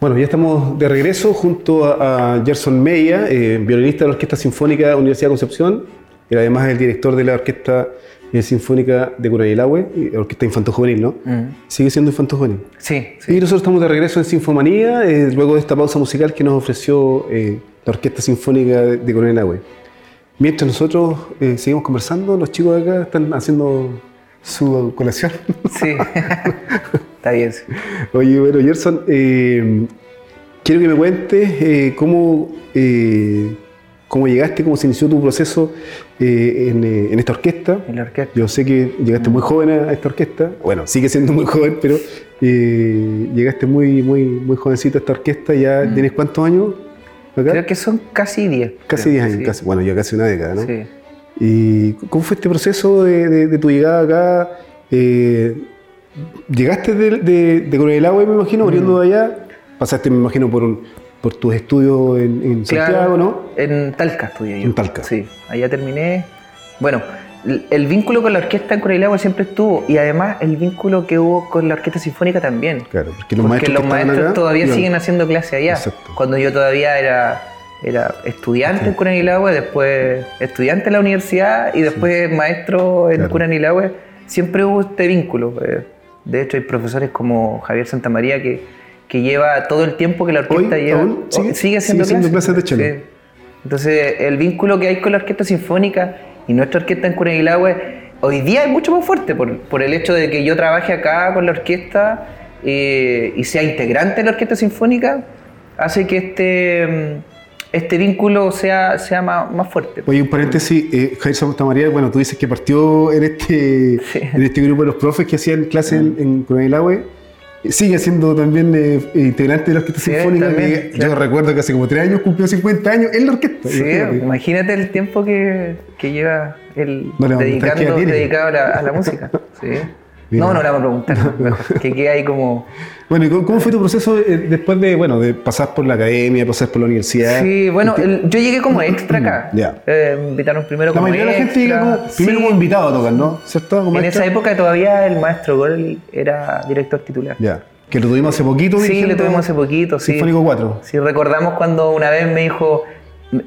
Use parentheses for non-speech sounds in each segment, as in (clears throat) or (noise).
Bueno, ya estamos de regreso junto a, a Gerson Meia, eh, violinista de la Orquesta Sinfónica de la Universidad de Concepción, y además el director de la Orquesta eh, Sinfónica de Curayelahue, y Orquesta Infanto Juvenil, ¿no? Sigue siendo Infanto Juvenil. Sí, Y nosotros estamos de regreso en Sinfomanía, eh, luego de esta pausa musical que nos ofreció eh, la Orquesta Sinfónica de, Curayelahue. Mientras nosotros eh, seguimos conversando, los chicos de acá están haciendo su colación. sí. (laughs) Está bien. Oye, bueno, Gerson, eh, quiero que me cuentes eh, cómo, eh, cómo llegaste, cómo se inició tu proceso en, en esta orquesta. En la orquesta. Yo sé que llegaste muy joven a esta orquesta. Bueno, sigue siendo muy joven, pero llegaste muy, muy, muy jovencito a esta orquesta. ¿Ya tienes cuántos años acá? Creo que son casi 10. casi creo, 10 años, sí. casi, bueno, ya casi una década, ¿no? Sí. ¿Y cómo fue este proceso de, de- de tu llegada acá? Eh, ¿Llegaste de, de, de Coronelagua, me imagino, oriundo de allá? Pasaste, me imagino, por, tus estudios en, en Santiago, ¿no? En Talca estudié yo. En Talca. Sí, allá terminé. Bueno, el- vínculo con la orquesta en Corelagua siempre estuvo y además el vínculo que hubo con la orquesta sinfónica también. Claro, porque los Porque maestros, los que estaban maestros acá todavía siguen haciendo clase allá. Exacto. Cuando yo todavía era, era estudiante en Curanilahue, después estudiante en la universidad y después maestro en Claro. Curanilahue, siempre hubo este vínculo. eh. De hecho, hay profesores como Javier Santamaría que, que lleva todo el tiempo que la orquesta ¿Hoy? lleva. ¿Aún? ¿Sigue? sigue haciendo ¿Sigue clases. clases de? Sí. Entonces, el vínculo que hay con la orquesta sinfónica y nuestra orquesta en Curanilahue hoy día es mucho más fuerte por, por el hecho de que yo trabaje acá con la orquesta eh, y sea integrante de la orquesta sinfónica, hace que este, mm, este vínculo sea, sea más, más fuerte. Oye, un paréntesis, eh, Jair Santa María, bueno, tú dices que partió en este, Sí. en este grupo de los profes que hacían clases en, en Coronelagüe. Sigue siendo también eh, integrante de la Orquesta Sí, Sinfónica. también, que claro. Yo recuerdo que hace como tres años cumplió 50 años en la orquesta. Sí, imagínate. imagínate el tiempo que, que lleva él No dedicado a la, a la música. Sí. (laughs) Mira. No, no le vamos a preguntar, (laughs) que quede ahí como... Bueno, ¿y cómo, fue tu proceso eh, después de, bueno, de pasar por la academia, pasar por la universidad? Sí, bueno, el- yo llegué como extra acá. Ya. Eh, invitaron primero La como mayoría de la gente llega extra. como, primero Sí. como invitado a tocar, ¿no? ¿Cierto? Como En extra. esa época todavía el maestro Gorley era director titular. Ya. Que lo tuvimos hace poquito. Sí, le tuvimos hace poquito, sí. Sinfónico 4. Sí, recordamos cuando una vez me dijo,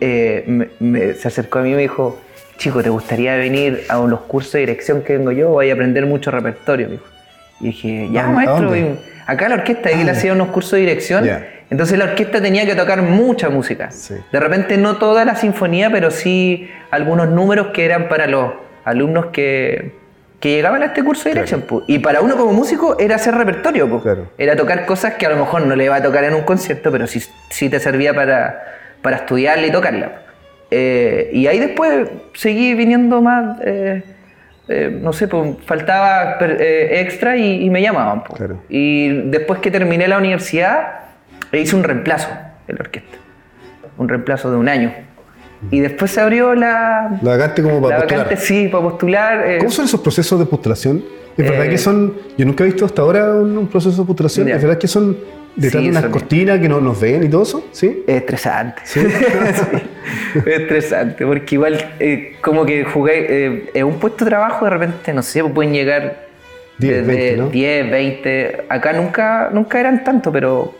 eh, me- me- se acercó a mí y me dijo, chico, ¿te gustaría venir a los cursos de dirección que vengo yo? Voy a aprender mucho repertorio, me dijo. Y dije, ya, ¿A dónde? maestro, acá la orquesta, y él Ah. hacía unos cursos de dirección. Entonces la orquesta tenía que tocar mucha música. Sí. De repente no toda la sinfonía, pero sí algunos números que eran para los alumnos que, que llegaban a este curso de dirección. Y para uno como músico era hacer repertorio. Claro. Era tocar cosas que a lo mejor no le iba a tocar en un concierto, pero sí, sí te servía para, para estudiarla y tocarla. Eh, y ahí después seguí viniendo más, eh, eh, no sé, pues, faltaba extra y, y me llamaban. pues. Claro. Y después que terminé la universidad, hice un reemplazo en la orquesta. Un reemplazo de un año. Y después se abrió la, La vacante como para la postular. vacante, sí, para postular. ¿Cómo son esos procesos de postulación? Es verdad que son. Yo nunca he visto hasta ahora un, un proceso de postulación. Ya. Es verdad que son detrás Sí, de unas cortinas que no nos ven y todo eso. ¿Sí? Es estresante. Sí. (laughs) Sí, Es estresante, porque igual eh, como que jugué eh, en un puesto de trabajo, de repente, no sé, pues pueden llegar 10, desde 20, ¿no? 10, 20. Acá nunca, nunca eran tanto, pero,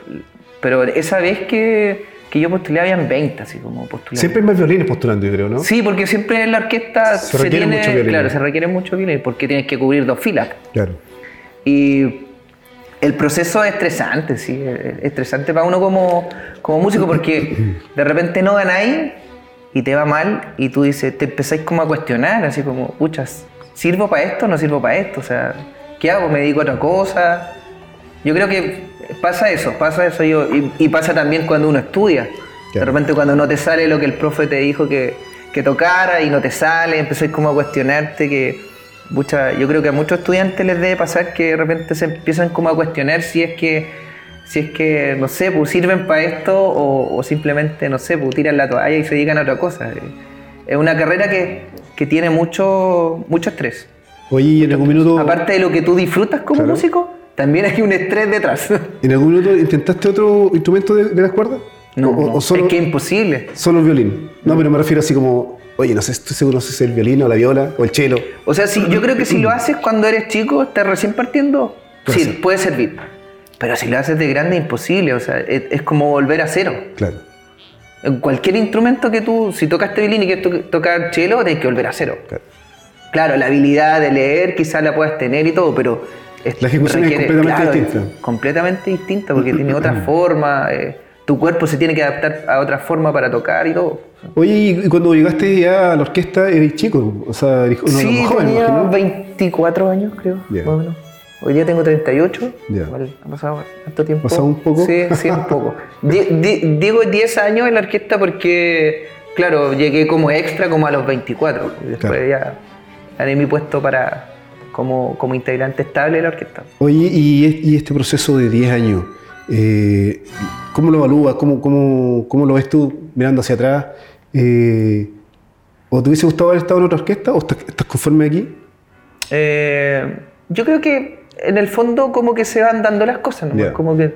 pero esa vez que, que yo postulé habían 20, así como postulé. Siempre hay más violines postulando, yo creo, ¿no? Sí, porque siempre en la orquesta Se se, requiere tiene, mucho violín. claro, se requiere mucho violín, porque tienes que cubrir dos filas. Claro. Y el proceso es estresante, sí, es estresante para uno como, como músico porque de repente no ganáis y te va mal y tú dices, te empezáis como a cuestionar, así como, puchas, ¿sirvo para esto o no sirvo para esto? O sea, ¿qué hago? ¿Me dedico a otra cosa? Yo creo que pasa eso, pasa eso yo, y, y pasa también cuando uno estudia. De repente cuando no te sale lo que el profe te dijo que, que tocara y no te sale, empezáis como a cuestionarte que, pucha, yo creo que a muchos estudiantes les debe pasar que de repente se empiezan como a cuestionar si es que, si es que, no sé, pues sirven para esto o, o simplemente, no sé, pues tiran la toalla y se dedican a otra cosa. Eh, Es una carrera que, que tiene mucho, mucho estrés. Oye, ¿y en algún minuto. Aparte de lo que tú disfrutas como Claro. músico, también hay un estrés detrás. (laughs) ¿En algún minuto intentaste otro instrumento de, de las cuerdas? No, ¿O, o no, solo, es que es imposible. solo el violín? No, pero me refiero así como. Oye, no sé, estoy seguro no sé si es el violín o la viola o el cello. O sea, si, yo creo que si lo (clears throat) haces cuando eres chico, estás recién partiendo, Puede sí, ser. puede servir. Pero si lo haces de grande, imposible. O sea, es, es como volver a cero. Claro. En cualquier instrumento que tú, si tocas violín y quieres to- tocar cello, tienes que volver a cero. Claro. Claro, la habilidad de leer quizás la puedas tener y todo, pero... es- La ejecución es completamente distinta. Completamente distinta porque tiene otra (clears throat) forma. eh, tu cuerpo se tiene que adaptar a otra forma para tocar y todo. Oye, y cuando llegaste ya a la orquesta, eres chico, o sea, eres uno de los sí, jóvenes, tenía imagino. 24 años, creo, Ya. más o menos. Hoy día tengo 38. Ya. Igual ha pasado tanto tiempo. ¿Pasado un poco? Sí, sí, un poco. Di- di- digo 10 años en la orquesta porque, claro, llegué como extra como a los 24. Y después Claro. ya gané mi puesto para como, como integrante estable de la orquesta. Oye, y, y este proceso de 10 años, eh, ¿cómo lo evalúas? ¿Cómo, cómo, cómo lo ves tú mirando hacia atrás? Eh, ¿O te hubiese gustado haber estado en otra orquesta o estás, estás conforme aquí? Eh, yo creo que en el fondo como que se van dando las cosas, ¿no? Como que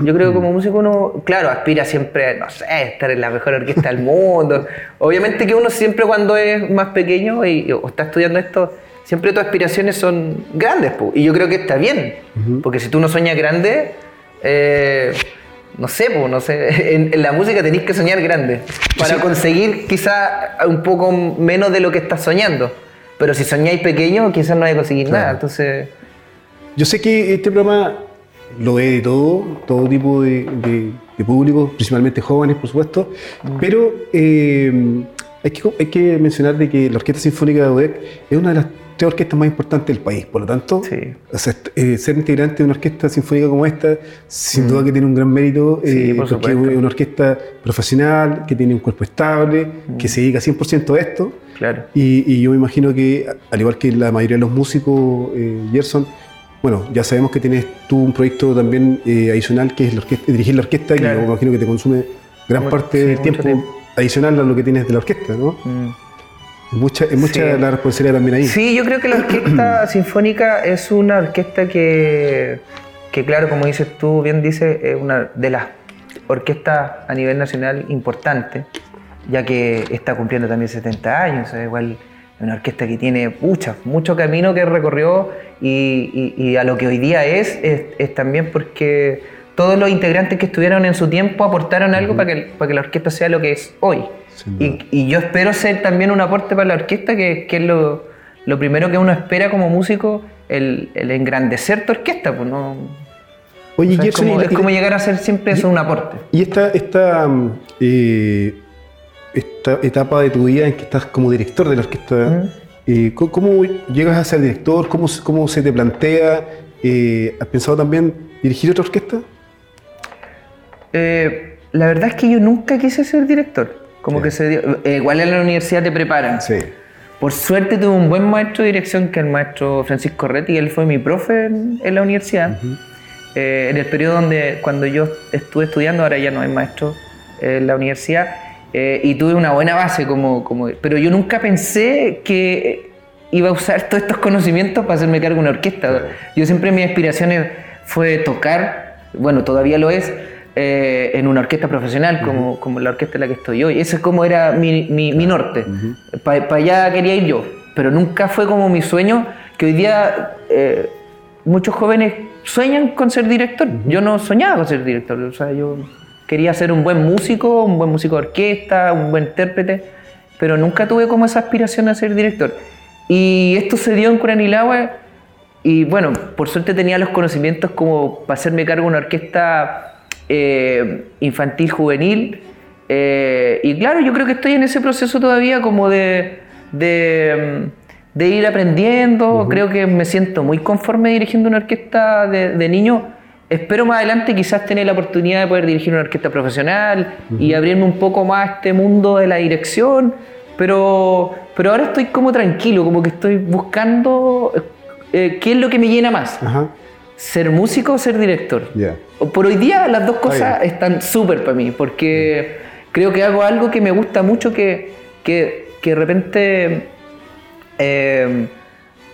yo creo que como músico uno, claro, aspira siempre, no sé, estar en la mejor orquesta del mundo. Obviamente que uno siempre cuando es más pequeño y, o está estudiando esto, siempre tus aspiraciones son grandes, po. y yo creo que está bien, porque si tú no sueñas grande, eh, no sé, no sé, (laughs) en, en la música tenéis que soñar grande para conseguir quizá un poco menos de lo que estás soñando. Pero si soñáis pequeño, quizás no vais a conseguir Claro. nada. Entonces, Yo sé que este programa lo ve de todo, todo tipo de, de- de público, principalmente jóvenes, por supuesto, pero eh, hay, que, hay que mencionar de que la Orquesta Sinfónica de UDEC es una de las tres orquestas más importantes del país, por lo tanto, Sí. o sea, est- eh, ser integrante de una orquesta sinfónica como esta, sin duda que tiene un gran mérito, Mm. Sí, eh, por porque es una orquesta profesional, que tiene un cuerpo estable, Mm. que se dedica 100% a esto, claro. y, y yo me imagino que, al igual que la mayoría de los músicos, eh, Gerson, bueno, ya sabemos que tienes tú un proyecto también eh, adicional que es la orquesta- dirigir la orquesta, Claro. que yo me imagino que te consume gran parte sí, del tiempo. adicional a lo que tienes de la orquesta, ¿no? Mm. Es mucha, es mucha Sí. la responsabilidad también ahí. Sí, yo creo que la orquesta (clears throat) sinfónica es una orquesta que, que, claro, como dices tú, bien dices, es una de las orquestas a nivel nacional importantes, ya que está cumpliendo también 70 años, es igual una orquesta que tiene mucha, mucho camino que recorrió y, y- y a lo que hoy día es, es, es también porque todos los integrantes que estuvieron en su tiempo aportaron algo para, que, para que la orquesta sea lo que es hoy. Y, y yo espero ser también un aporte para la orquesta, que, que es lo, lo primero que uno espera como músico, el, el engrandecer tu orquesta. Pues no, Oye, o sea, es, Gerson, como, y- es como llegar a ser siempre eso, un aporte. Y esta, esta, mm, eh, esta etapa de tu vida en que estás como director de la orquesta, eh, ¿cómo, cómo llegas a ser director? ¿Cómo, se- cómo se te plantea? Eh, ¿Has pensado también dirigir otra orquesta? La verdad es que yo nunca quise ser director. Como que se dio- eh, igual en la universidad te preparan. Sí. Por suerte tuve un buen maestro de dirección, que es el maestro Francisco Retti, él fue mi profe en, en la universidad. Eh, en el periodo donde cuando yo estuve estudiando, ahora ya no hay maestro eh, en la universidad, eh, y tuve una buena base, como, como, pero yo nunca pensé que iba a usar todos estos conocimientos para hacerme cargo de una orquesta. Yo siempre mis aspiraciones fue tocar, bueno, todavía lo es, eh, en una orquesta profesional como, como la orquesta en la que estoy hoy. Ese es como era mi, mi- mi norte. Para allá quería ir yo, pero nunca fue como mi sueño, que hoy día eh, muchos jóvenes sueñan con ser director. Yo no soñaba con ser director, o sea, yo quería ser un buen músico, un buen músico de orquesta, un buen intérprete, pero nunca tuve como esa aspiración a ser director. Y esto se dio en Curanilagua y bueno, por suerte tenía los conocimientos como para hacerme cargo de una orquesta eh, infantil juvenil. eh, y claro, yo creo que estoy en ese proceso todavía como de, de, mm, de ir aprendiendo. Creo que me siento muy conforme dirigiendo una orquesta de, de niños. Espero más adelante quizás tener la oportunidad de poder dirigir una orquesta profesional y abrirme un poco más a este mundo de la dirección. Pero, pero ahora estoy como tranquilo, como que estoy buscando eh, qué es lo que me llena más. Ajá. ¿Ser músico o ser director? Ya. Por hoy día las dos cosas están súper para mí, porque creo que hago algo que me gusta mucho, que, que, que de repente eh,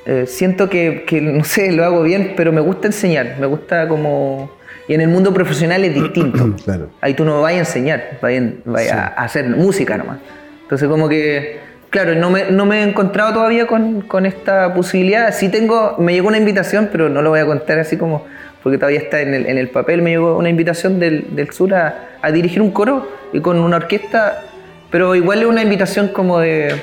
eh, siento que, que, no sé, lo hago bien, pero me gusta enseñar, me gusta como... Y en el mundo profesional es distinto. (clears throat) Claro. Ahí tú no vas a enseñar, vas a, vas a hacer música nomás. Entonces como que, claro, no me, no me he encontrado todavía con, con esta posibilidad. Sí tengo, me llegó una invitación, pero no lo voy a contar así como porque todavía está en el, en el papel, me llegó una invitación del, del sur a, a dirigir un coro y con una orquesta, pero igual es una invitación como de...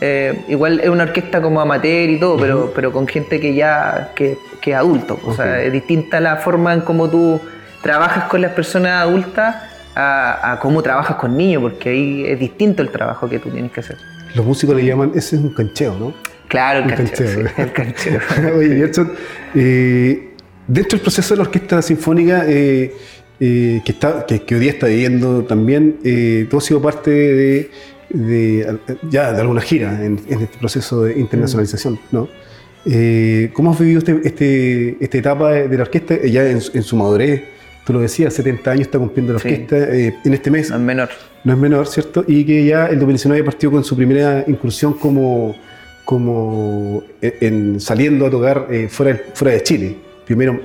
eh, igual es una orquesta como amateur y todo, pero, pero con gente que ya que, que es adulto. O sea, es distinta la forma en cómo tú trabajas con las personas adultas a, a cómo trabajas con niños, porque ahí es distinto el trabajo que tú tienes que hacer. Los músicos le llaman, ese es un cancheo, ¿no? Claro, el Un canchero. canchero. sí, el canchero. (laughs) Oye, Gerson, eh, dentro del proceso de la orquesta sinfónica eh, eh, que, está, que, que hoy día está viviendo también, tú has sido parte de, de- ya de alguna gira en, en este proceso de internacionalización, ¿no? Eh, ¿Cómo has vivido este, este- esta etapa de la orquesta ya en su madurez? Tú lo decías, 70 años está cumpliendo la Sí. orquesta eh, en este mes No es menor. no es menor, ¿cierto? Y que ya el 2019 partió con su primera incursión como, como en, en saliendo a tocar eh, fuera, fuera de Chile. Primero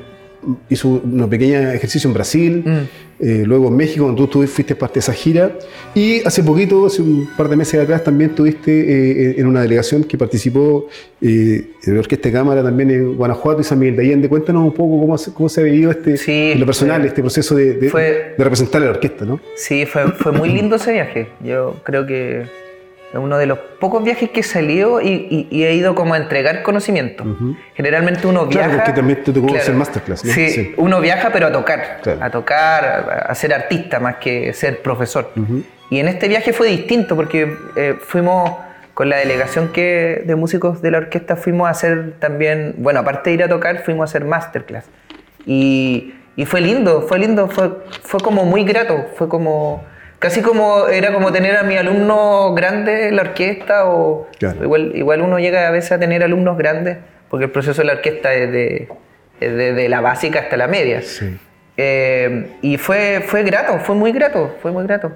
hizo un pequeño ejercicio en Brasil, Mm. Eh, luego en México, donde tú, tú fuiste parte de esa gira. Y hace poquito, hace un par de meses atrás, también estuviste eh, en una delegación que participó eh, en la Orquesta de Cámara también en Guanajuato y San Miguel de Allende. Cuéntanos un poco cómo, se- cómo se ha vivido este, Sí, en lo personal, fue- este proceso de, de- fue- de representar a la orquesta, ¿no? Sí, fue, fue muy lindo ese viaje. Yo creo que es uno de los pocos viajes que he salido y, y- y he ido como a entregar conocimiento. Ujú. Generalmente uno Claro, viaja... porque también te tocó hacer masterclass, ¿no? Sí, Sí. uno viaja pero a tocar, Claro. a tocar, a, a ser artista más que ser profesor. Ujú. Y en este viaje fue distinto porque eh, fuimos con la delegación que, de músicos de la orquesta, fuimos a hacer también, bueno, aparte de ir a tocar, fuimos a hacer masterclass. Y, y fue lindo, fue lindo, fue, fue como muy grato, fue como, casi como, era como tener a mi alumno grande en la orquesta o Claro. igual, igual uno llega a veces a tener alumnos grandes porque el proceso de la orquesta es de, es de, de la básica hasta la media. Sí. Eh, y fue, fue grato, fue muy grato, fue muy grato.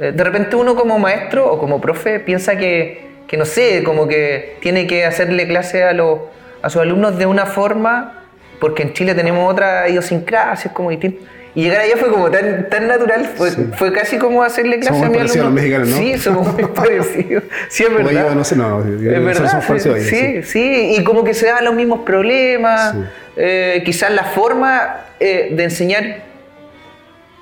Eh, de repente uno como maestro o como profe piensa que, que no sé, como que tiene que hacerle clase a, los, a sus alumnos de una forma, porque en Chile tenemos otra idiosincrasia, es como distinto. Y llegar allá fue como tan, tan natural, fue, Sí. fue casi como hacerle clase Somos a mi alumno. los mexicanos, ¿no? Sí, somos muy (laughs) parecidos. Sí, es verdad. ellos, no sé, no, Es nosotros verdad, somos ellos, sí, sí, y como que se daban los mismos problemas, Sí. eh, quizás la forma eh, de enseñar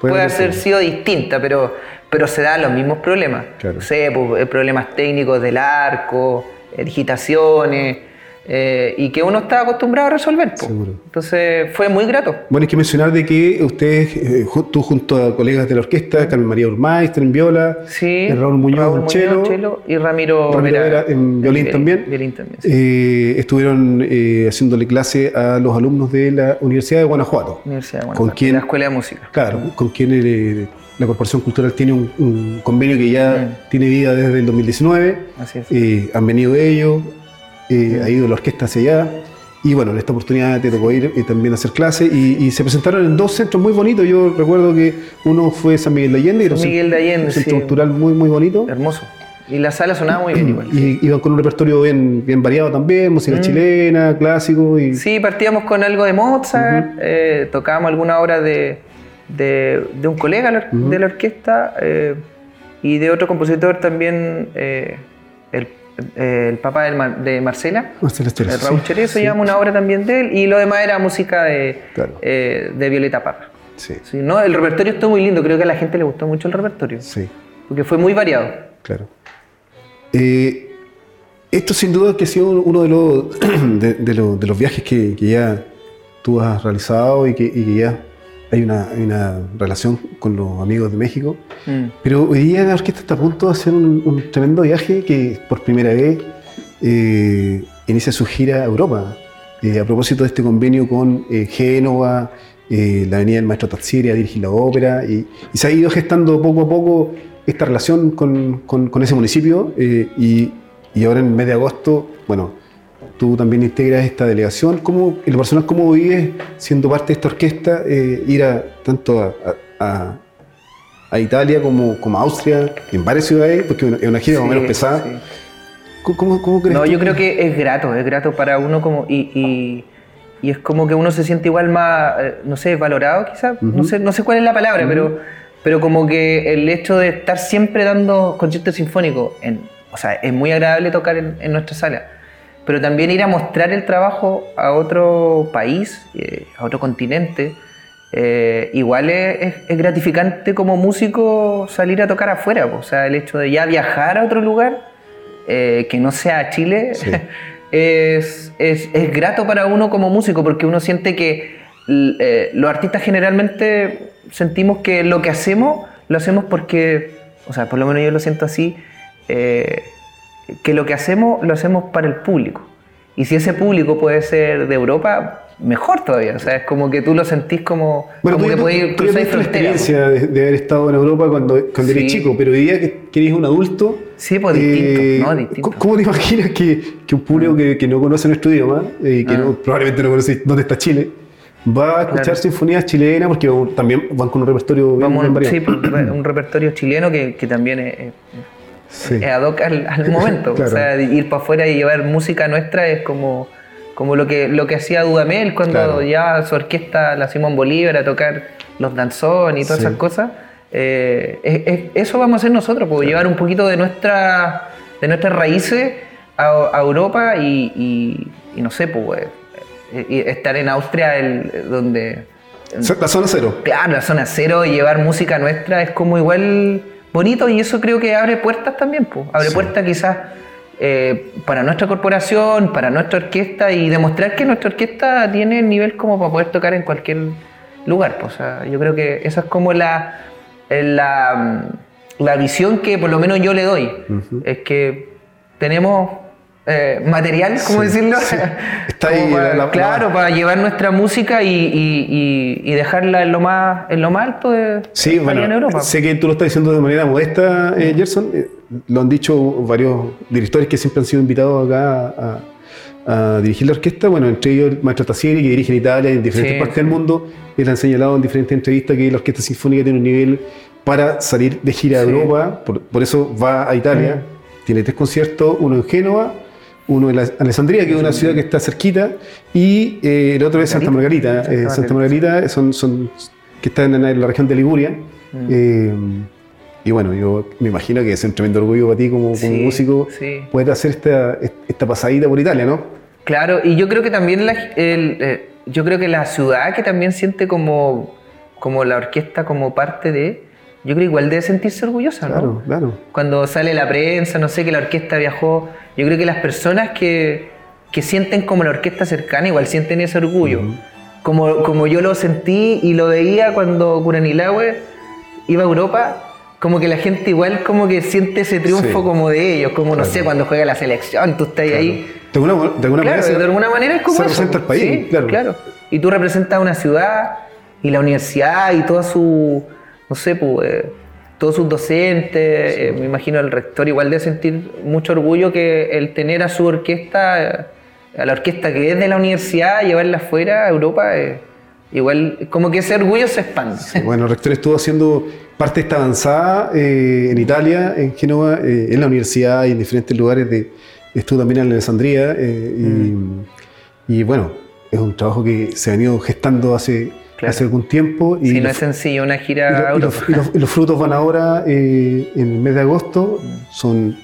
puede haber sido distinta, pero, pero se dan los mismos problemas. Claro. No sé, pues, eh, problemas técnicos del arco, eh, digitaciones, eh, y que uno está acostumbrado a resolver. pues. Seguro. Entonces fue muy grato. Bueno, hay que mencionar de que ustedes, eh, tú junto a colegas de la orquesta, Carmen María Urmaister en viola, Sí, eh, Raúl Muñoz en cello, y Ramiro, Ramiro Vera en violín también. Violín también, sí. eh, estuvieron haciéndole clase a los alumnos de la Universidad de Guanajuato. Universidad de ¿Con Guanajuato, quién? La Escuela de Música. Claro, con quien la Corporación Cultural tiene un, un convenio que ya tiene vida desde el 2019. Así es. Han venido ellos, eh, ha ido la orquesta hacia allá. Y bueno, en esta oportunidad te tocó ir eh, también hacer clases y, y se presentaron en dos centros muy bonitos. Yo recuerdo que uno fue San Miguel de Allende y San Miguel de Allende, un centro sí. cultural muy, muy bonito. Hermoso. Y la sala sonaba muy bien igual. Y iban con un repertorio bien, bien variado también, música chilena, clásico. Y, Mm. Sí, partíamos con algo de Mozart, eh, tocábamos alguna obra de, de, de un colega la or- de la orquesta eh, y de otro compositor también, eh, el, el papá de Marcela, el Raúl sí, Cherezo, sí, llevamos una obra también de él y lo demás era música de, Claro. eh, de Violeta Parra. Sí, Sí, no, el repertorio estuvo muy lindo, creo que a la gente le gustó mucho el repertorio, sí. porque fue muy variado. Claro. Eh, esto sin duda que ha sido uno de los, (clears throat) de, de los, de los viajes que, que ya tú has realizado y que, y que ya hay una, hay una relación con los amigos de México. Mm. Pero hoy día la orquesta está a punto de hacer un, un tremendo viaje que por primera vez eh, inicia su gira a Europa. Eh, a propósito de este convenio con eh, Génova, eh, la Avenida del Maestro Tatsieri a dirigir la ópera, y, y se ha ido gestando poco a poco esta relación con, con- con ese municipio, eh, y, y ahora en el mes de agosto, bueno, tú también integras esta delegación. ¿Cómo, en lo personal, cómo vives siendo parte de esta orquesta, eh, ir a, tanto a, a- a- a Italia como, como a Austria, en varias ciudades, porque es una- gira más o Sí, menos pesada? sí. ¿Cómo, cómo, crees No, tú yo creo que es grato, es grato para uno como y, y, y es como que uno se siente igual más, eh, no sé, valorado quizás, no, sé, no sé cuál es la palabra, pero, pero como que el hecho de estar siempre dando conciertos sinfónicos, en, o sea, es muy agradable tocar en, en nuestra sala, pero también ir a mostrar el trabajo a otro país, eh, a otro continente. Eh, igual es, es, gratificante como músico salir a tocar afuera, o sea, el hecho de ya viajar a otro lugar eh, que no sea Chile (laughs) es, es, es, grato para uno como músico porque uno siente que los artistas generalmente sentimos que lo que hacemos lo hacemos porque, o sea, por lo menos yo lo siento así, que lo que hacemos lo hacemos para el público. Y si ese público puede ser de Europa, mejor todavía. O sea, es como que tú lo sentís como, bueno, como tú, que podés cruzar la experiencia de, de, haber estado en Europa cuando, cuando sí. eres chico, pero hoy día que, eres un adulto. Sí, pues distinto, eh, ¿no? Distinto. ¿Cómo te imaginas que, que un público que, que, no conoce nuestro idioma y eh, que ah. no, probablemente no conoce dónde está Chile? Va a escuchar claro. sinfonías chilenas porque también van con un repertorio Vamos, bien, bien Sí, pues, un repertorio chileno que, que también es, Sí. es ad hoc al, al (laughs) momento. Claro. O sea, ir para afuera y llevar música nuestra es como, como lo que, lo que hacía Dudamel cuando Claro. ya su orquesta, la Simón Bolívar, a tocar los danzones y todas Sí. esas cosas. Eh, es- es- eso vamos a hacer nosotros, pues, llevar un poquito de, nuestra, de nuestras raíces a, a Europa y, y- y no sé, pues, eh, y estar en Austria, el, donde La zona cero. Claro, la zona cero y llevar música nuestra es como igual bonito y eso creo que abre puertas también, pues. Abre Sí. puertas quizás eh, para nuestra corporación, para nuestra orquesta y demostrar que nuestra orquesta tiene el nivel como para poder tocar en cualquier lugar. pues. O sea, yo creo que esa es como la, eh, la, la visión que por lo menos yo le doy. Es que tenemos eh, material, ¿cómo Sí, decirlo? sí. (laughs) Está ahí para- la- la- claro, para llevar nuestra música y, y- y- y dejarla en lo más en lo más alto de Sí, bueno, en Europa. sé que tú lo estás diciendo de manera modesta, eh, Gerson. Eh, lo han dicho varios directores que siempre han sido invitados acá a, a dirigir la orquesta. Bueno, entre ellos el maestro Tassieri, que dirige en Italia y en diferentes Sí, partes del mundo. Él ha señalado en diferentes entrevistas que la orquesta sinfónica tiene un nivel para salir de gira a. Europa. Por, por eso va a Italia. Tiene tres conciertos, uno en Génova, uno en la- Alessandria, que es una ciudad que está cerquita, y eh, el otro es Santa Margarita. Santa Eh, Santa Margarita son, son, que están en la región de Liguria. Mm. Eh, y bueno, yo me imagino que es un tremendo orgullo para ti como, músico sí. poder hacer esta, esta pasadita por Italia, ¿no? Claro, y yo creo que también la, el, yo creo que la ciudad que también siente como, como la orquesta como parte de, yo creo igual debe sentirse orgullosa, ¿no? Claro, claro. cuando sale la prensa, no sé, que la orquesta viajó, yo creo que las personas que, que sienten como la orquesta cercana igual sienten ese orgullo. como, como yo lo sentí y lo veía cuando Curanilahue iba a Europa, como que la gente igual como que siente ese triunfo Sí. como de ellos, como no Claro. sé, cuando juega la selección, tú estás ahí. De alguna, de alguna Claro, manera, de alguna manera es como se eso, representa el país, sí, claro. Y tú representas una ciudad y la universidad y toda su, no sé, pues, eh, todos sus docentes, eh, me imagino el rector igual de sentir mucho orgullo que el tener a su orquesta, eh, a la orquesta que es de la universidad, llevarla afuera a Europa, eh, igual como que ese orgullo se expande. Bueno, el rector estuvo haciendo parte de esta avanzada en Italia, en Génova, en la universidad y en diferentes lugares. De, estuvo también en Alessandría. eh, y, y bueno, es un trabajo que se ha venido gestando hace, Claro. hace algún tiempo. Y Si no es sencillo una y gira lo- a y los, y los- y los frutos van ahora eh, en el mes de agosto. Son,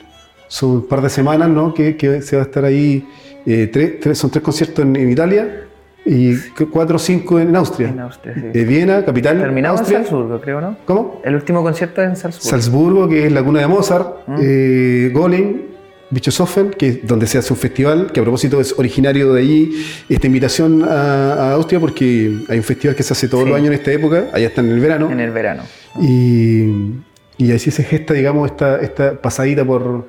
son un par de semanas ¿no? que, que se va a estar ahí. eh, tres, tres- son tres conciertos en, en Italia y cu- cuatro o cinco en Austria. En Austria, sí. Eh, Viena, capital. Terminamos en Austria. Salzburgo, creo, ¿no? ¿Cómo? El último concierto es en Salzburgo. Salzburgo, que es la cuna de Mozart, eh, Golem, Bischofshofen, que es donde se hace un festival, que a propósito es originario de allí, esta invitación a, a Austria, porque hay un festival que se hace todos Sí. los años en esta época, allá está en el verano, en el verano. y, y así se gesta, digamos, esta, esta pasadita por...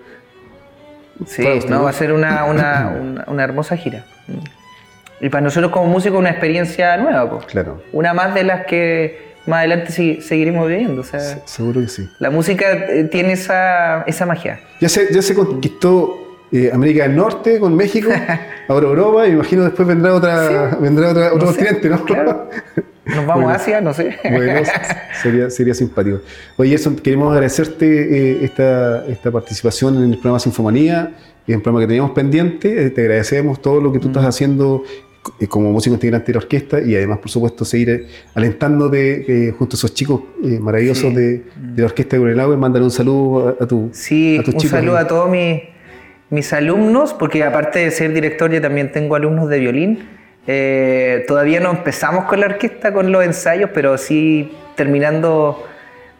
Sí, no, ¿no? va a ser una, una, una, una hermosa gira. Y para nosotros como músicos una experiencia nueva, pues. Claro, Una más de las que más adelante sí- seguiremos viviendo. O sea, se- seguro que sí. la música eh, tiene esa, esa magia. Ya se, ya se conquistó eh, América del Norte con México, (laughs) ahora Europa, y imagino después vendrá otra, vendrá otra, otro No sé, continente, ¿no? claro. Nos vamos Bueno. a Asia, no sé. Bueno, (laughs) sería, sería simpático. Oye, Gerson, queremos agradecerte eh, esta, esta participación en el programa Sinfomanía, en el programa que teníamos pendiente. Eh, te agradecemos todo lo que tú Mm. estás haciendo como músico integrante de la orquesta y además, por supuesto, seguir eh, alentándote eh, junto a esos chicos eh, maravillosos Sí. de, de la orquesta de Gurelagüe. Mándale un saludo a, a tu, Sí, a tus un chicos. saludo eh. a todos mis, mis alumnos, porque aparte de ser director, yo también tengo alumnos de violín. eh, todavía no empezamos con la orquesta, con los ensayos, pero sí terminando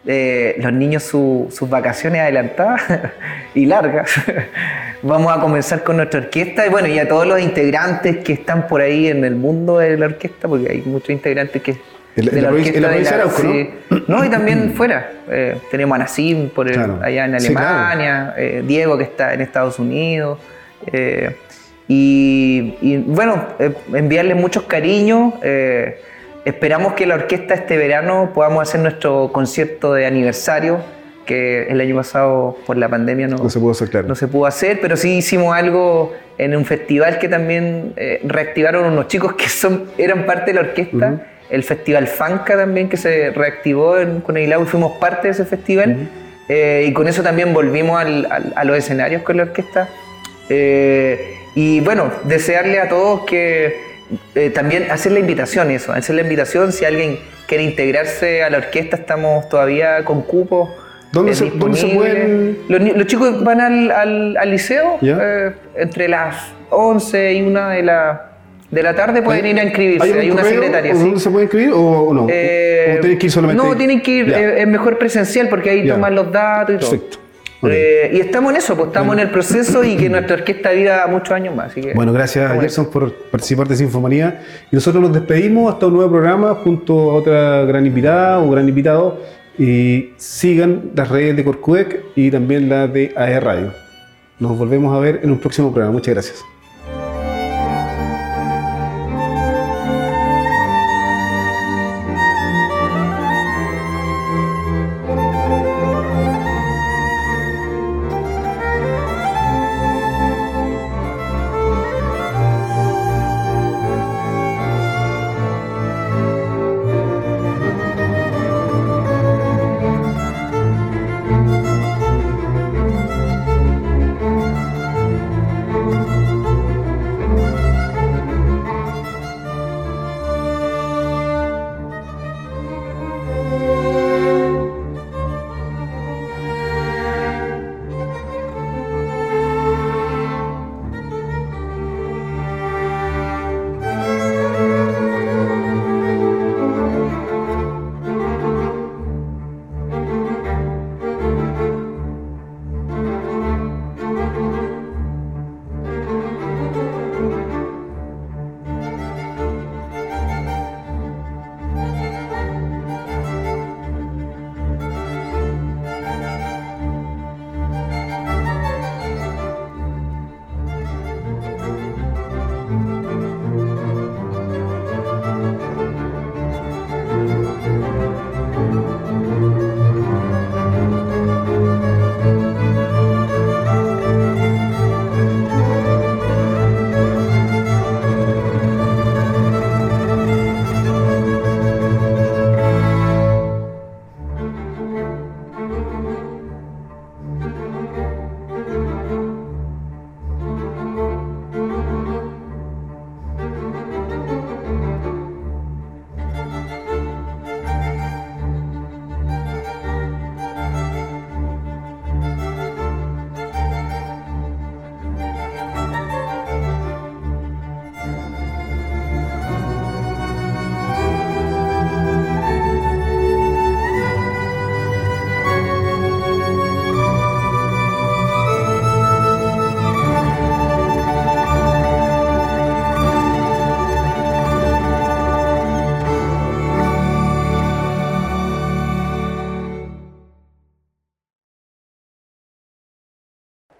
eh, los niños su- sus vacaciones adelantadas (laughs) y largas. (laughs) Vamos a comenzar con nuestra orquesta y bueno, y a todos los integrantes que están por ahí en el mundo de la orquesta, porque hay muchos integrantes que... En la- de la la de de Arauco, ¿no? sí. No, y también (clears throat) fuera. Eh, tenemos a Nassim por el- Claro. allá en Sí, Alemania, eh, Diego que está en Estados Unidos. y, y, bueno, enviarles muchos cariños. eh, esperamos que la orquesta este verano podamos hacer nuestro concierto de aniversario, que el año pasado por la pandemia no, No se pudo hacer, claro. no se pudo hacer, pero sí hicimos algo en un festival que también eh, reactivaron unos chicos que son, eran parte de la orquesta. El festival Fanca también que se reactivó en Coneilau y fuimos parte de ese festival. Eh, y con eso también volvimos al- al- a los escenarios con la orquesta. Eh, y bueno, desearle a todos que eh, también hacer la invitación, eso, hacer la invitación si alguien quiere integrarse a la orquesta, estamos todavía con cupos. ¿Dónde eh, se- dónde se pueden- Los, chicos van al, al- al liceo eh, entre las 11 y 1 de la, de la tarde pueden ir a inscribirse. Hay, una secretaria. sí. ¿Dónde se puede inscribir o, no? Eh, ¿O tienen que ir solamente? No, tienen que ir, eh, es mejor presencial porque ahí toman los datos y todo. Perfecto. Eh, y estamos en eso, pues estamos en el proceso y que (clears throat) nuestra orquesta viva muchos años más. Así que, Bueno, gracias. Gerson por participar de Sinfomanía. Y nosotros nos despedimos hasta un nuevo programa junto a otra gran invitada o gran invitado. Y sigan las redes de Corcudec y también las de AE Radio. Nos volvemos a ver en un próximo programa. Muchas gracias.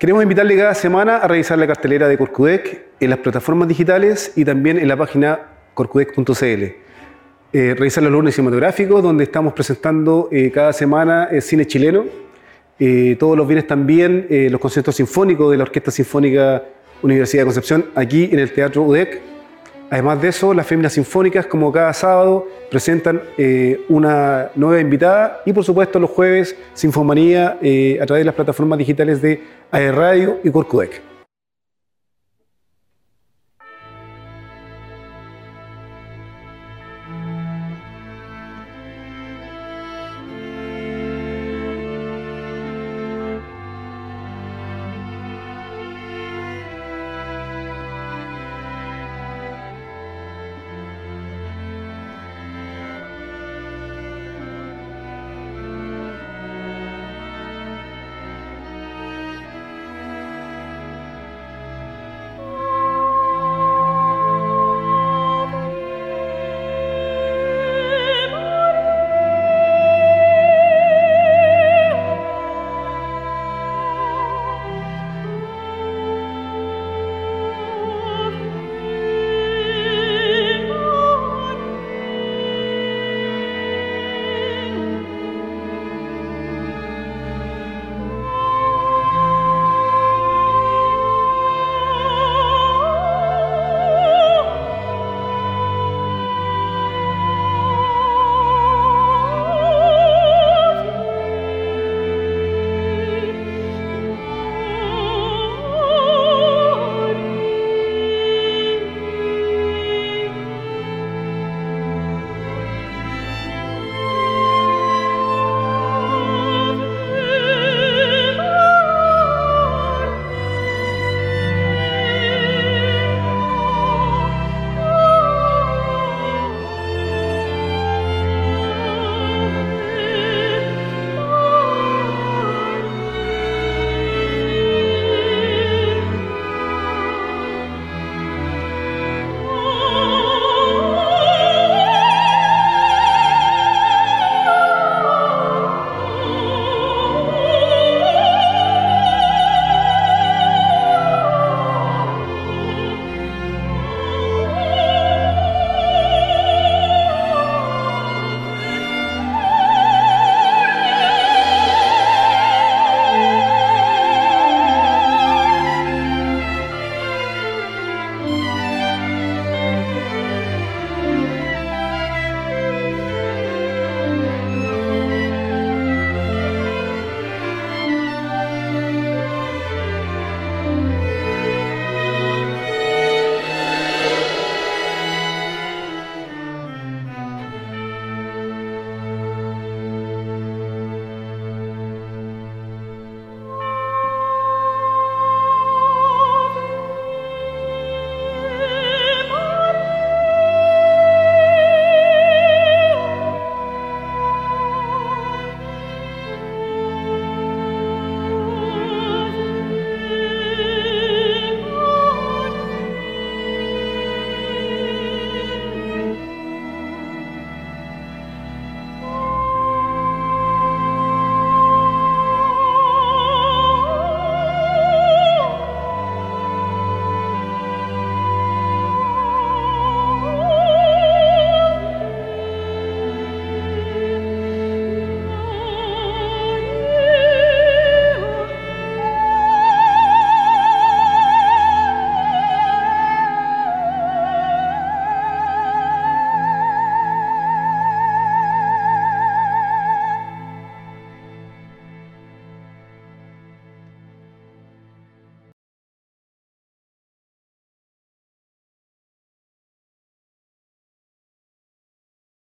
Queremos invitarle cada semana a revisar la cartelera de Corcudec en las plataformas digitales y también en la página corcudec.cl. Eh, revisar los lunes cinematográficos, donde estamos presentando eh, cada semana el cine chileno. Eh, todos los viernes también eh, los conciertos sinfónicos de la Orquesta Sinfónica Universidad de Concepción, aquí en el Teatro UDEC. Además de eso, las féminas sinfónicas, como cada sábado, presentan eh, una nueva invitada y, por supuesto, los jueves, Sinfomanía eh, a través de las plataformas digitales de AE Radio y Corcudec.